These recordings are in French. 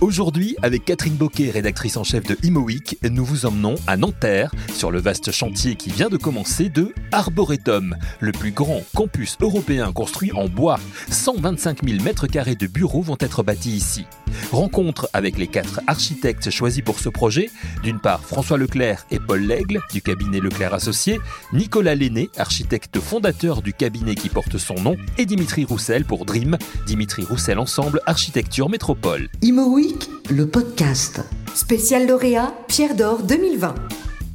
Aujourd'hui, avec Catherine Boquet, rédactrice en chef de ImoWeek, nous vous emmenons à Nanterre sur le vaste chantier qui vient de commencer de Arboretum, le plus grand campus européen construit en bois. 125 000 mètres carrés de bureaux vont être bâtis ici. Rencontre avec les quatre architectes choisis pour ce projet. D'une part, François Leclerc et Paul Lègle du cabinet Leclerc Associé, Nicolas Lenné, architecte fondateur du cabinet qui porte son nom, et Dimitri Roussel pour Dream, Dimitri Roussel Ensemble Architecture Métropole. Imo Week, le podcast. Spécial lauréat Pierre d'Or 2020.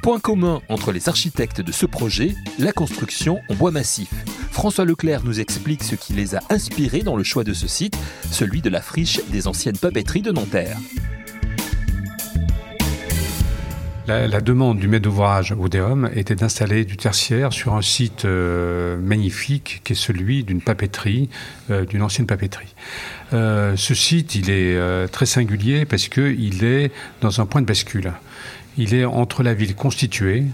Point commun entre les architectes de ce projet, la construction en bois massif. François Leclerc nous explique ce qui les a inspirés dans le choix de ce site, celui de la friche des anciennes papeteries de Nanterre. La, demande du maître d'ouvrage Odéum était d'installer du tertiaire sur un site euh, magnifique qui est celui d'une papeterie, euh, d'une ancienne papeterie. Euh, ce site, il est très singulier parce qu'il est dans un point de bascule. Il est entre la ville constituée,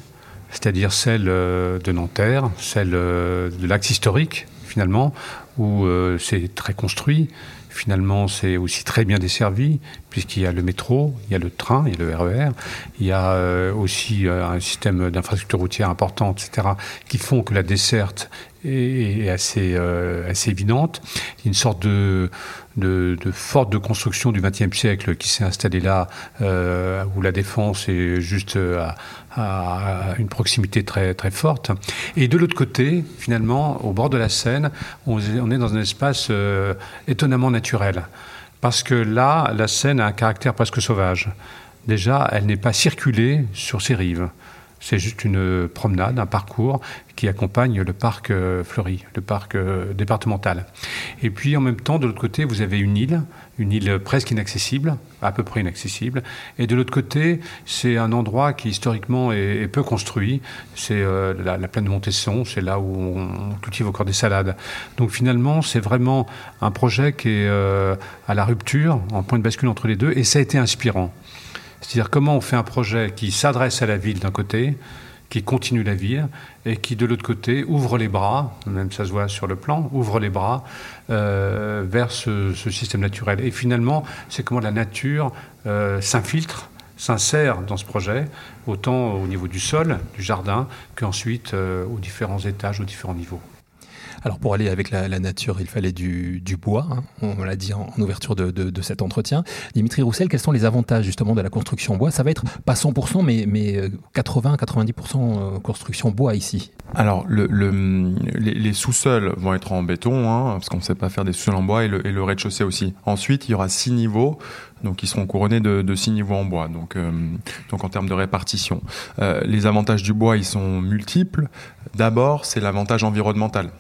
c'est-à-dire celle euh, de Nanterre, celle euh, de l'axe historique, finalement, où euh, c'est très construit. Finalement, c'est aussi très bien desservi, puisqu'il y a le métro, il y a le train, il y a le RER, e il y a aussi un système d'infrastructure routière important, etc., qui font que la desserte est assez, assez évidente. Une sorte de, de, forte de construction du XXe siècle qui s'est installée là, euh, où la défense est juste à, à, une proximité très, très forte. Et de l'autre côté, finalement, au bord de la Seine, on, est dans un espace euh, étonnamment naturel. Parce que là, la Seine a un caractère presque sauvage. Déjà, elle n'est pas circulée sur ses rives. C'est juste une promenade, un parcours qui accompagne le parc euh, fleuri, le parc euh, départemental. Et puis en même temps, de l'autre côté, vous avez une île, une île presque inaccessible, à peu près inaccessible. Et de l'autre côté, c'est un endroit qui historiquement est, peu construit. C'est euh, la, plaine de Montesson, c'est là où on cultive encore des salades. Donc finalement, c'est vraiment un projet qui est à la rupture, en point de bascule entre les deux, et ça a été inspirant. C'est-à-dire comment on fait un projet qui s'adresse à la ville d'un côté, qui continue la ville, et qui de l'autre côté ouvre les bras, même ça se voit sur le plan, ouvre les bras euh, vers ce, système naturel. Et finalement, c'est comment la nature euh, s'infiltre s'insère dans ce projet, autant au niveau du sol, du jardin, qu'ensuite euh, aux différents étages, aux différents niveaux. Alors pour aller avec la, nature, il fallait du, bois, hein. on l'a dit en, ouverture de, cet entretien. Dimitri Roussel, quels sont les avantages justement de la construction bois? Ça va être pas 100%, mais, mais 80-90% euh, construction bois ici. Alors le, les, sous-sols vont être en béton, hein, parce qu'on ne sait pas faire des sous-sols en bois, et le rez-de-chaussée aussi. Ensuite, il y aura six niveaux donc ils seront couronnés de, de six niveaux en bois. Donc, euh, donc en termes de répartition, euh, les avantages du bois ils sont multiples. D'abord, c'est l'avantage environnemental.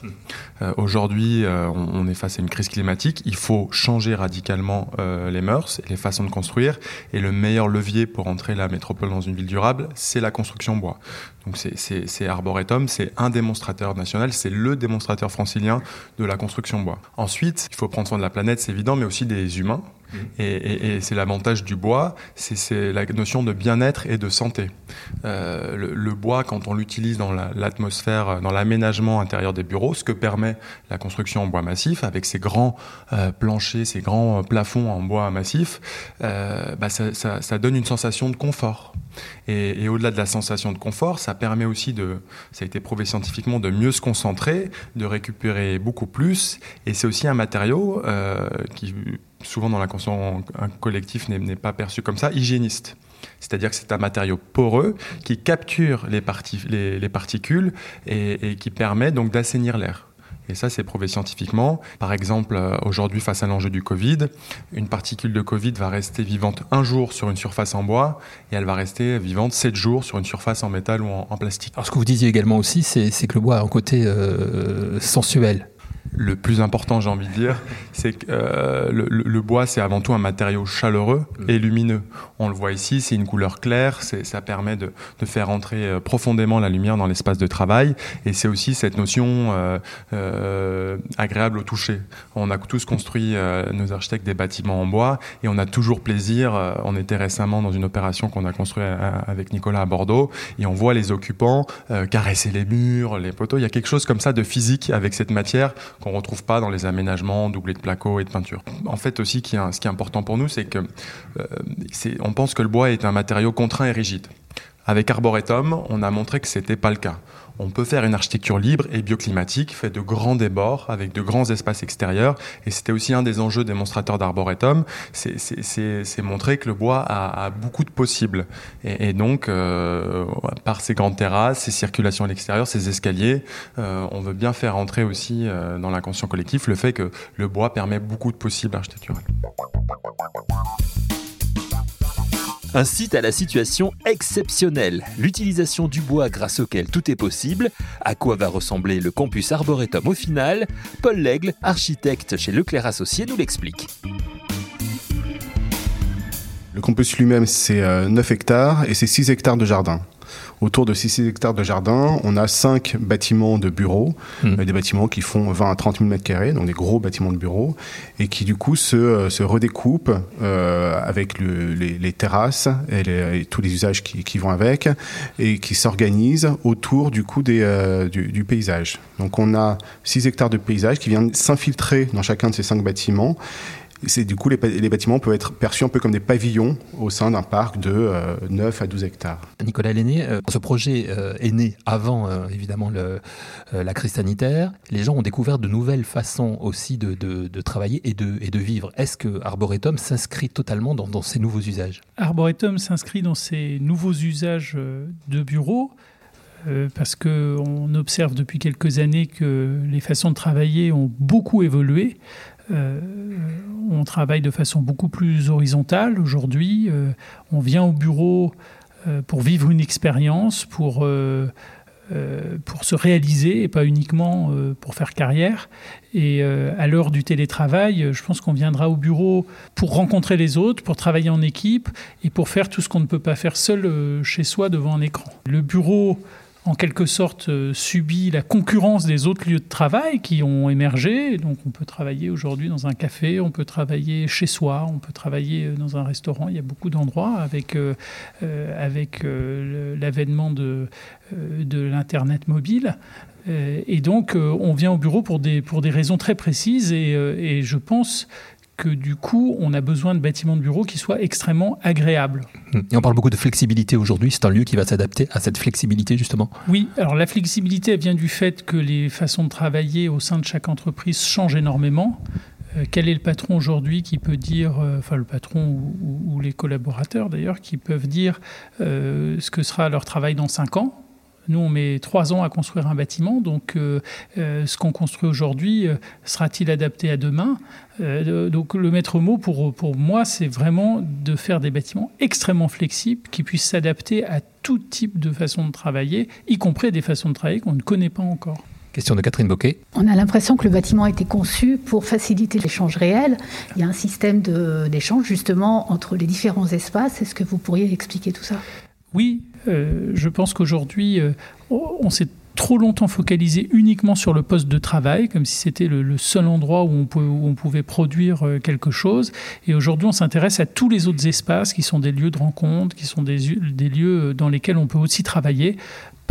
Euh, Aujourd'hui, on, est face à une crise climatique. Il faut changer radicalement les mœurs et les façons de construire. Et le meilleur levier pour entrer la métropole dans une ville durable, c'est la construction bois. Donc c'est Arboretum, c'est un démonstrateur national, c'est le démonstrateur francilien de la construction bois. Ensuite, il faut prendre soin de la planète, c'est évident, mais aussi des humains. Et, c'est l'avantage du bois, c'est la notion de bien-être et de santé. Euh, le, bois, quand on l'utilise dans l'atmosphère, dans l'aménagement intérieur des bureaux, ce que permet la construction en bois massif, avec ses grands euh, planchers, ses grands euh, plafonds en bois massif, bah ça, donne une sensation de confort. Et, au-delà de la sensation de confort, ça permet aussi de, ça a été prouvé scientifiquement, de mieux se concentrer, de récupérer beaucoup plus. Et c'est aussi un matériau qui souvent dans construction collectif n'est pas perçu comme ça, hygiéniste. C'est-à-dire que c'est un matériau poreux qui capture les, particules et, qui permet donc d'assainir l'air. Et ça, c'est prouvé scientifiquement. Par exemple, euh, aujourd'hui, face à l'enjeu du Covid, une particule de Covid va rester vivante un jour sur une surface en bois et elle va rester vivante sept jours sur une surface en métal ou en, plastique. Alors, ce que vous disiez également aussi, c'est que le bois a un côté euh, sensuel le plus important, j'ai envie de dire, c'est que euh, le, bois, c'est avant tout un matériau chaleureux et lumineux. On le voit ici, c'est une couleur claire, ça permet de, faire entrer euh, profondément la lumière dans l'espace de travail, et c'est aussi cette notion euh, agréable au toucher. On a tous construit, nos architectes, des bâtiments en bois, et on a toujours plaisir. on était récemment dans une opération qu'on a construite avec Nicolas à Bordeaux, et on voit les occupants caresser les murs, les poteaux. Il y a quelque chose comme ça de physique avec cette matière qu'on retrouve pas dans les aménagements doublés de placo et de peinture. En fait aussi, ce qui est important pour nous, c'est que on pense que le bois est un matériau contraint et rigide. Avec Arboretum, on a montré que c'était pas le cas on peut faire une architecture libre et bioclimatique, faite de grands débords, avec de grands espaces extérieurs. Et c'était aussi un des enjeux démonstrateurs d'Arboretum, c'est montrer que le bois a, beaucoup de possibles. Et, donc, euh, par ces grandes terrasses, ces circulations à l'extérieur, ces escaliers, euh, on veut bien faire entrer aussi euh, dans l'inconscient collectif le fait que le bois permet beaucoup de possibles architecturales. Un site à la situation exceptionnelle, l'utilisation du bois grâce auquel tout est possible. À quoi va ressembler le campus Arboretum au final? Paul Lègle, architecte chez Leclerc Associé, nous l'explique. Le campus lui-même, c'est 9 euh, hectares et c'est 6 hectares de jardin. Autour de 6 hectares de jardin, on a 5 bâtiments de bureaux, hmm. euh, des bâtiments qui font 20 à 30 000 mètres carrés, donc des gros bâtiments de bureaux, et qui du coup se, euh, se redécoupent euh, avec le, les, les, terrasses et, les, tous les usages qui, qui, vont avec, et qui s'organisent autour du coup des, euh, du, du, paysage. Donc on a 6 hectares de paysage qui viennent s'infiltrer dans chacun de ces 5 bâtiments c'est du coup les, bâtiments peuvent être perçus un peu comme des pavillons au sein d'un parc de 9 euh, à 12 hectares. Nicolas Lenné, euh, ce projet euh, est né avant évidemment le, la crise sanitaire. Les gens ont découvert de nouvelles façons aussi de, de, travailler et de, et de vivre. Est-ce que Arboretum s'inscrit totalement dans, dans, ces nouveaux usages? Arboretum s'inscrit dans ces nouveaux usages de bureaux. parce qu'on observe depuis quelques années que les façons de travailler ont beaucoup évolué. Euh, on travaille de façon beaucoup plus horizontale aujourd'hui. Euh, on vient au bureau euh, pour vivre une expérience, pour, pour se réaliser et pas uniquement pour faire carrière. Et à l'heure du télétravail, je pense qu'on viendra au bureau pour rencontrer les autres, pour travailler en équipe et pour faire tout ce qu'on ne peut pas faire seul chez soi devant un écran. Le bureau en quelque sorte euh, subit la concurrence des autres lieux de travail qui ont émergé. Donc on peut travailler aujourd'hui dans un café, on peut travailler chez soi, on peut travailler euh, dans un restaurant. Il y a beaucoup d'endroits avec, euh, avec l'avènement de, de l'Internet mobile. Et donc, on vient au bureau pour des, pour des raisons très précises et, et je pense que du coup, on a besoin de bâtiments de bureaux qui soient extrêmement agréables. Et on parle beaucoup de flexibilité aujourd'hui. C'est un lieu qui va s'adapter à cette flexibilité, justement Oui, alors la flexibilité, elle vient du fait que les façons de travailler au sein de chaque entreprise changent énormément. Euh, quel est le patron aujourd'hui qui peut dire, euh, enfin le patron ou, les collaborateurs d'ailleurs, qui peuvent dire euh, ce que sera leur travail dans cinq ans? Nous, on met trois ans à construire un bâtiment, donc euh, euh, ce qu'on construit aujourd'hui euh, sera-t-il adapté à demain? Donc le maître mot pour, pour moi, c'est vraiment de faire des bâtiments extrêmement flexibles qui puissent s'adapter à tout type de façon de travailler, y compris des façons de travailler qu'on ne connaît pas encore. Question de Catherine Boquet. On a l'impression que le bâtiment a été conçu pour faciliter l'échange réel. Il y a un système d'échange justement entre les différents espaces. Est-ce que vous pourriez expliquer tout ça? Oui, euh, je pense qu'aujourd'hui, euh, on s'est trop longtemps focalisé uniquement sur le poste de travail, comme si c'était le, seul endroit où on, où on, pouvait produire euh, quelque chose. Et aujourd'hui, on s'intéresse à tous les autres espaces qui sont des lieux de rencontre, qui sont des, des lieux dans lesquels on peut aussi travailler.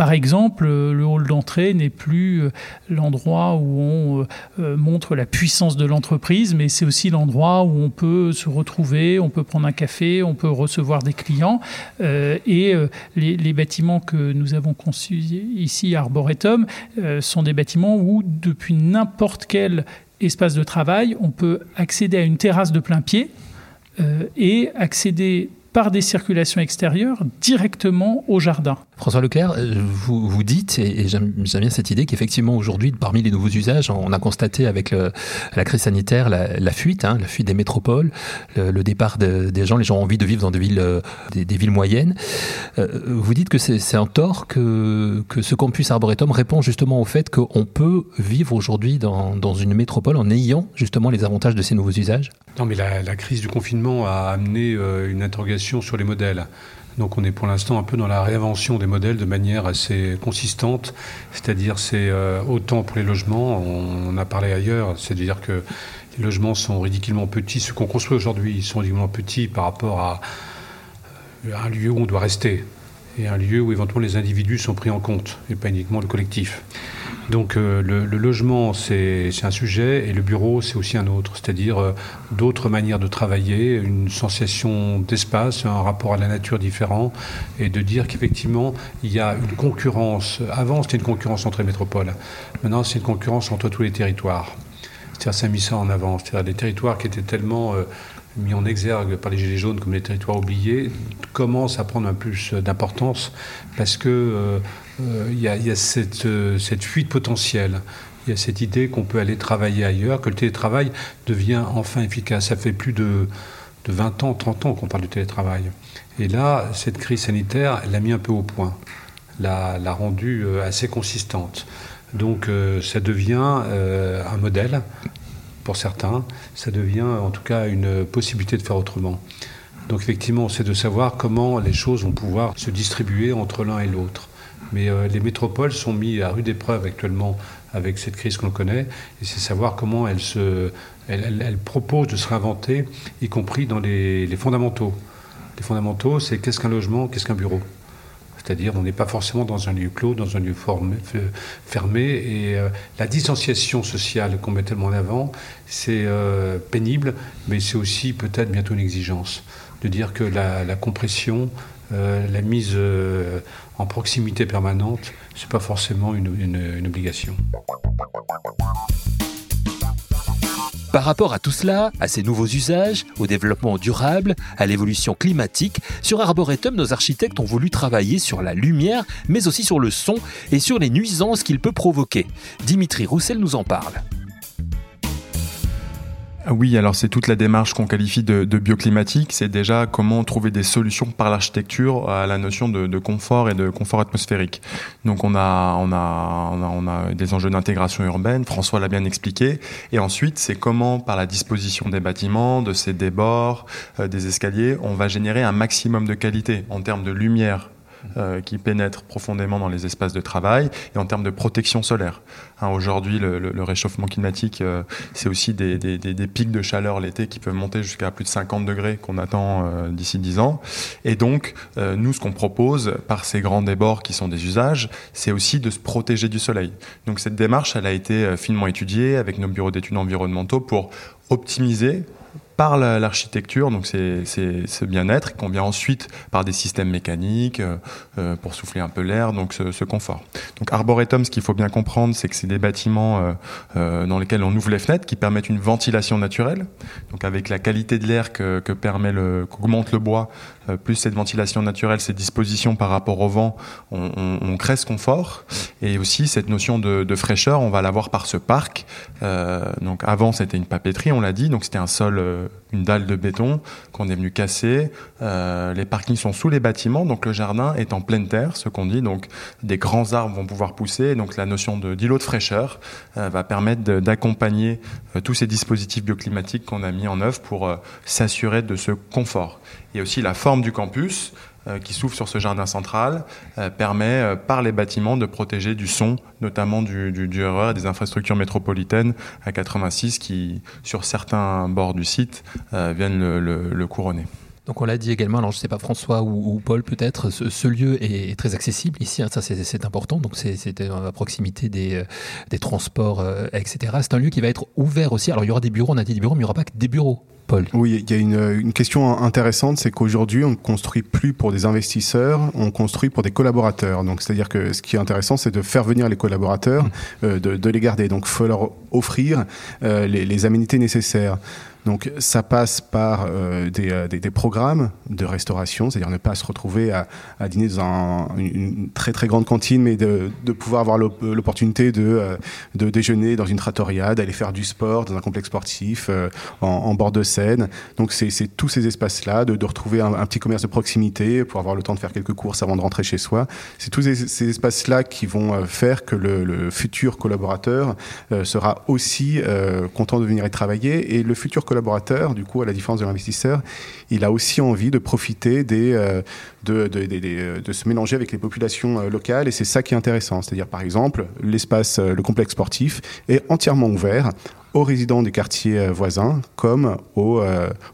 Par exemple, euh, le hall d'entrée n'est plus euh, l'endroit où on euh, montre la puissance de l'entreprise, mais c'est aussi l'endroit où on peut se retrouver, on peut prendre un café, on peut recevoir des clients. et les, bâtiments que nous avons conçus ici à Arboretum sont des bâtiments où, depuis n'importe quel espace de travail, on peut accéder à une terrasse de plein pied et accéder par des circulations extérieures directement au jardin. François Leclerc, euh, vous, vous dites, et j'aime bien cette idée, qu'effectivement aujourd'hui, parmi les nouveaux usages, on a constaté avec la crise sanitaire la, fuite, hein, la fuite des métropoles, le, départ des gens, les gens ont envie de vivre dans des villes, euh, des, villes moyennes. Euh, vous dites que c'est un tort que, que ce campus Arboretum répond justement au fait qu'on peut vivre aujourd'hui dans, dans une métropole en ayant justement les avantages de ces nouveaux usages? Non, mais la, la crise du confinement a amené une interrogation sur les modèles. Donc on est pour l'instant un peu dans la réinvention des modèles de manière assez consistante, c'est-à-dire c'est euh, autant pour les logements, on, a parlé ailleurs, c'est-à-dire que les logements sont ridiculement petits, ceux qu'on construit aujourd'hui, ils sont ridiculement petits par rapport à, euh, un lieu où on doit rester et un lieu où éventuellement les individus sont pris en compte et pas uniquement le collectif. Donc le, logement, c'est un sujet et le bureau, c'est aussi un autre, c'est-à-dire d'autres manières de travailler, une sensation d'espace, un rapport à la nature différent, et de dire qu'effectivement, il y a une concurrence. Avant, c'était une concurrence entre les métropoles. Maintenant, c'est une concurrence entre tous les territoires. C'est-à-dire, ça a mis ça en avant. C'est-à-dire, des territoires qui étaient tellement mis en exergue par les Gilets jaunes comme les territoires oubliés, commencent à prendre un plus d'importance parce que euh, euh, il y, a, cette, euh, cette, fuite potentielle. Il y a cette idée qu'on peut aller travailler ailleurs, que le télétravail devient enfin efficace. Ça fait plus de, de 20 ans, 30 ans qu'on parle du télétravail. Et là, cette crise sanitaire l'a mis un peu au point, l'a, l'a rendue assez consistante. Donc ça devient un modèle pour certains, ça devient en tout cas une possibilité de faire autrement. Donc effectivement, c'est de savoir comment les choses vont pouvoir se distribuer entre l'un et l'autre. Mais euh, les métropoles sont mises à rude épreuve actuellement avec cette crise qu'on connaît, et c'est savoir comment elles, se, elles, proposent de se réinventer, y compris dans les, fondamentaux. Les fondamentaux, c'est qu'est-ce qu'un logement, qu'est-ce qu'un bureau? C'est-à-dire, on n'est pas forcément dans un lieu clos, dans un lieu fermé. Et euh, la distanciation sociale qu'on met tellement en avant, c'est euh, pénible, mais c'est aussi peut-être bientôt une exigence. De dire que la, compression, euh, la mise en proximité permanente, ce n'est pas forcément une obligation. Par rapport à tout cela, à ces nouveaux usages, au développement durable, à l'évolution climatique, sur Arboretum, nos architectes ont voulu travailler sur la lumière, mais aussi sur le son et sur les nuisances qu'il peut provoquer. Dimitri Roussel nous en parle. Ah oui, alors c'est toute la démarche qu'on qualifie de, bioclimatique. C'est déjà comment trouver des solutions par l'architecture à la notion de, confort et de confort atmosphérique. Donc on a, on a, on a, des enjeux d'intégration urbaine. François l'a bien expliqué. Et ensuite, c'est comment par la disposition des bâtiments, de ces débords, euh, des escaliers, on va générer un maximum de qualité en termes de lumière, euh, qui pénètrent profondément dans les espaces de travail et en termes de protection solaire. Hein, Aujourd'hui, le, réchauffement climatique, euh, c'est aussi des, pics de chaleur l'été qui peuvent monter jusqu'à plus de 50 degrés qu'on attend euh, d'ici 10 ans. Et donc, nous, ce qu'on propose par ces grands débords qui sont des usages, c'est aussi de se protéger du soleil. Donc cette démarche, elle a été finement étudiée avec nos bureaux d'études environnementaux pour optimiser par l'architecture, donc c'est ce bien-être, qu'on vient ensuite par des systèmes mécaniques euh, euh, pour souffler un peu l'air, donc ce, confort. Donc Arboretum, ce qu'il faut bien comprendre, c'est que c'est des bâtiments euh, dans lesquels on ouvre les fenêtres qui permettent une ventilation naturelle. Donc avec la qualité de l'air que, que, permet le qu'augmente le bois, plus cette ventilation naturelle, ces dispositions par rapport au vent, on, crée ce confort. Et aussi cette notion de, de fraîcheur, on va l'avoir par ce parc. donc avant c'était une papeterie, on l'a dit, donc c'était un sol une dalle de béton qu'on est venu casser. Euh, les parkings sont sous les bâtiments, donc le jardin est en pleine terre, ce qu'on dit. Donc des grands arbres vont pouvoir pousser. Donc la notion de d'îlot de fraîcheur euh, va permettre d'accompagner euh, tous ces dispositifs bioclimatiques qu'on a mis en œuvre pour s'assurer de ce confort. Il y a aussi la forme du campus. Euh, qui s'ouvre sur ce jardin central euh, permet euh, par les bâtiments de protéger du son, notamment du, du, du des infrastructures métropolitaines à 86 qui, sur certains bords du site, viennent le, couronner. Donc on l'a dit également, alors je ne sais pas François ou, Paul peut-être, ce, lieu est, très accessible ici, hein, ça c'est important, donc c'est à proximité des, des transports, etc. C'est un lieu qui va être ouvert aussi, alors il y aura des bureaux, on a dit des bureaux, mais il n'y aura pas que des bureaux. Oui, il y a une, question intéressante, c'est qu'aujourd'hui, on ne construit plus pour des investisseurs, on construit pour des collaborateurs. Donc, c'est-à-dire que ce qui est intéressant, c'est de faire venir les collaborateurs, mmh. euh, de, les garder. Donc, il faut leur offrir euh, les, les aménités nécessaires. Donc ça passe par euh, euh, des, des, programmes de restauration, c'est-à-dire ne pas se retrouver à, à dîner dans une très très grande cantine, mais de, de pouvoir avoir l'opportunité de, euh, de déjeuner dans une trattoria, d'aller faire du sport dans un complexe sportif en, en, bord de Seine. Donc c'est tous ces espaces-là, de, de, retrouver un, un, petit commerce de proximité pour avoir le temps de faire quelques courses avant de rentrer chez soi. C'est tous ces, ces espaces-là qui vont faire que le, le futur collaborateur sera aussi content de venir y travailler et le futur collaborateur, du coup, à la différence de l'investisseur, il a aussi envie de profiter euh, de, de, de, de, se mélanger avec les populations euh, locales, et c'est ça qui est intéressant. C'est-à-dire, par exemple, l'espace, euh, le complexe sportif est entièrement ouvert aux résidents des quartiers voisins comme aux,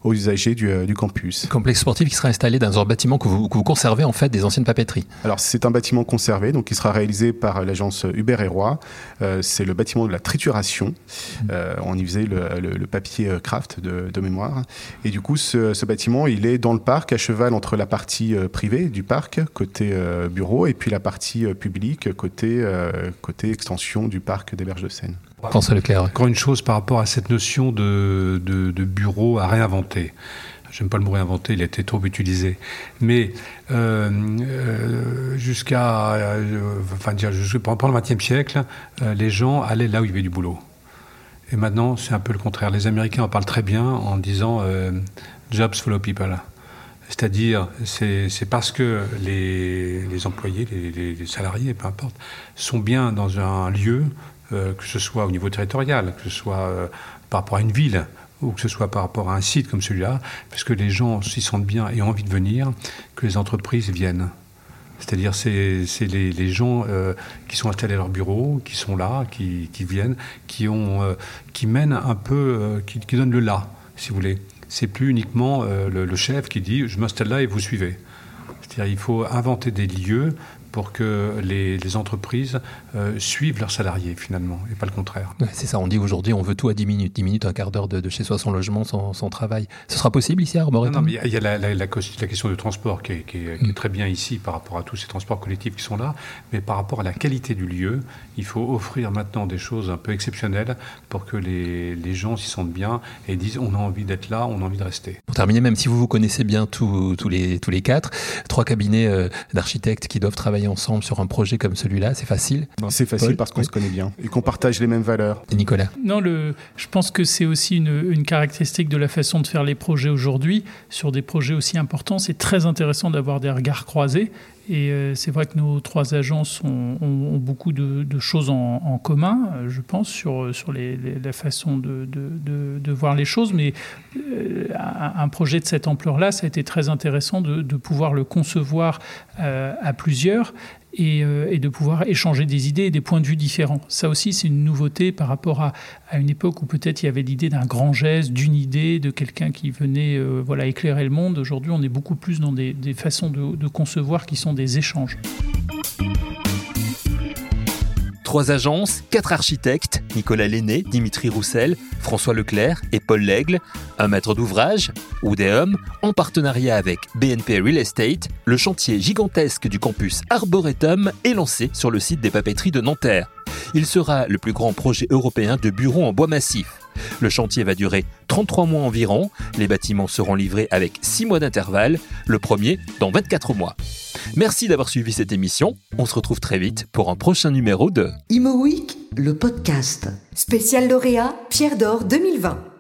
aux usagers du, du, campus. Complexe sportif qui sera installé dans un bâtiment que vous, que vous, conservez en fait des anciennes papeteries. Alors c'est un bâtiment conservé, donc qui sera réalisé par l'agence Hubert et Roy. c'est le bâtiment de la trituration. Mmh. on y faisait le, le, papier craft de, de, mémoire. Et du coup, ce, ce, bâtiment, il est dans le parc, à cheval entre la partie privée du parc, côté bureau, et puis la partie publique, côté, côté extension du parc des Berges de Seine. François Leclerc. Encore une chose par rapport à cette notion de, de, bureau à réinventer. J'aime pas le mot réinventer, il a été trop utilisé. Mais euh, euh, jusqu'à, euh, enfin dire, pendant le XXe siècle, les gens allaient là où il y avait du boulot. Et maintenant, c'est un peu le contraire. Les Américains en parlent très bien en disant jobs follow people. C'est-à-dire, c'est parce que les, les employés, les, les, salariés, peu importe, sont bien dans un lieu que ce soit au niveau territorial, que ce soit euh, par rapport à une ville ou que ce soit par rapport à un site comme celui-là, parce que les gens s'y sentent bien et ont envie de venir, que les entreprises viennent. C'est-à-dire, c'est les, gens euh, qui sont installés à leur bureau, qui sont là, qui, viennent, qui, ont, qui mènent un peu, qui, qui, donnent le là, si vous voulez. C'est plus uniquement le, le, chef qui dit je m'installe là et vous suivez. C'est-à-dire, il faut inventer des lieux pour que les, entreprises euh, suivent leurs salariés finalement, et pas le contraire. c'est ça, on dit aujourd'hui on veut tout à 10 minutes, 10 minutes, un quart d'heure de, chez soi, son logement, son, travail. Ce sera possible ici à Arboretum? Non, il y a la, question du transport qui est, mm. très bien ici par rapport à tous ces transports collectifs qui sont là, mais par rapport à la qualité du lieu, il faut offrir maintenant des choses un peu exceptionnelles pour que les, gens s'y sentent bien et disent on a envie d'être là, on a envie de rester. Pour terminer, même si vous vous connaissez bien tous, les, tous les quatre, trois cabinets euh, d'architectes qui doivent travailler ensemble sur un projet comme celui-là C'est facile C'est facile parce qu'on se connaît bien et qu'on partage les mêmes valeurs. Et Nicolas Non, le, je pense que c'est aussi une, une, caractéristique de la façon de faire les projets aujourd'hui. Sur des projets aussi importants, c'est très intéressant d'avoir des regards croisés et euh, c'est vrai que nos trois agences ont, beaucoup de, choses en, commun, euh, je pense, sur, sur les, la façon de, de, voir les choses. Mais euh, un projet de cette ampleur-là, ça a été très intéressant de, pouvoir le concevoir euh, à plusieurs euh, et, de pouvoir échanger des idées et des points de vue différents. Ça aussi, c'est une nouveauté par rapport à, une époque où peut-être il y avait l'idée d'un grand geste, d'une idée, de quelqu'un qui venait euh, voilà, éclairer le monde. Aujourd'hui, on est beaucoup plus dans des, façons de concevoir qui sont des échanges. Trois agences, quatre architectes, Nicolas Lenné, Dimitri Roussel, François Leclerc et Paul Lègle, un maître d'ouvrage, Oudéum, en partenariat avec BNP Real Estate, le chantier gigantesque du campus Arboretum est lancé sur le site des papeteries de Nanterre. Il sera le plus grand projet européen de bureaux en bois massif. Le chantier va durer 33 mois environ. Les bâtiments seront livrés avec 6 mois d'intervalle, le premier dans 24 mois. Merci d'avoir suivi cette émission. On se retrouve très vite pour un prochain numéro de Imo Week, le podcast. Spécial lauréat Pierre d'Or 2020.